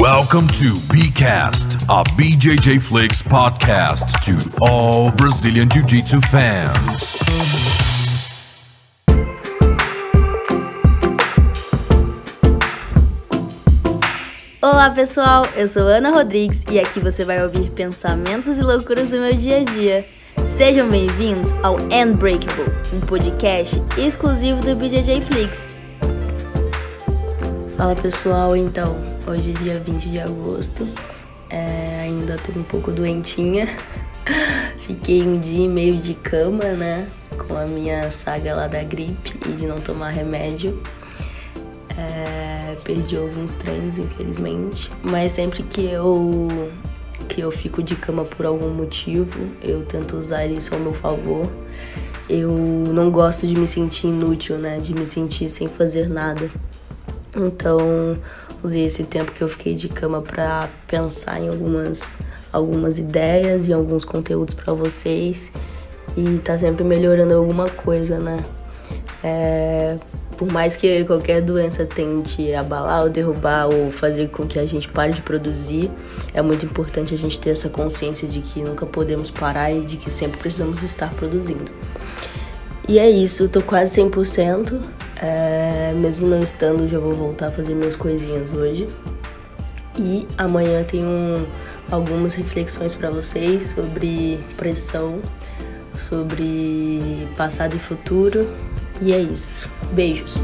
Welcome to BCast, a BJJ Flix podcast to all Brazilian Jiu Jitsu fans. Olá pessoal, eu sou Ana Rodrigues e aqui você vai ouvir pensamentos e loucuras do meu dia a dia. Sejam bem-vindos ao Unbreakable, um podcast exclusivo do BJJ Flix. Fala pessoal, então, hoje é dia 20 de agosto, é, ainda tô um pouco doentinha, fiquei um dia e meio de cama, né, com a minha saga lá da gripe e de não tomar remédio. É, perdi alguns treinos, infelizmente, mas sempre que eu que eu fico de cama por algum motivo, eu tento usar isso ao meu favor. Eu não gosto de me sentir inútil, né? De me sentir sem fazer nada. Então, usei esse tempo que eu fiquei de cama para pensar em algumas algumas ideias e alguns conteúdos para vocês e tá sempre melhorando alguma coisa, né? É, por mais que qualquer doença tente abalar ou derrubar ou fazer com que a gente pare de produzir, é muito importante a gente ter essa consciência de que nunca podemos parar e de que sempre precisamos estar produzindo. E é isso, tô quase 100%. É, mesmo não estando, já vou voltar a fazer minhas coisinhas hoje. E amanhã tenho algumas reflexões para vocês sobre pressão, sobre passado e futuro. E é isso. Beijos.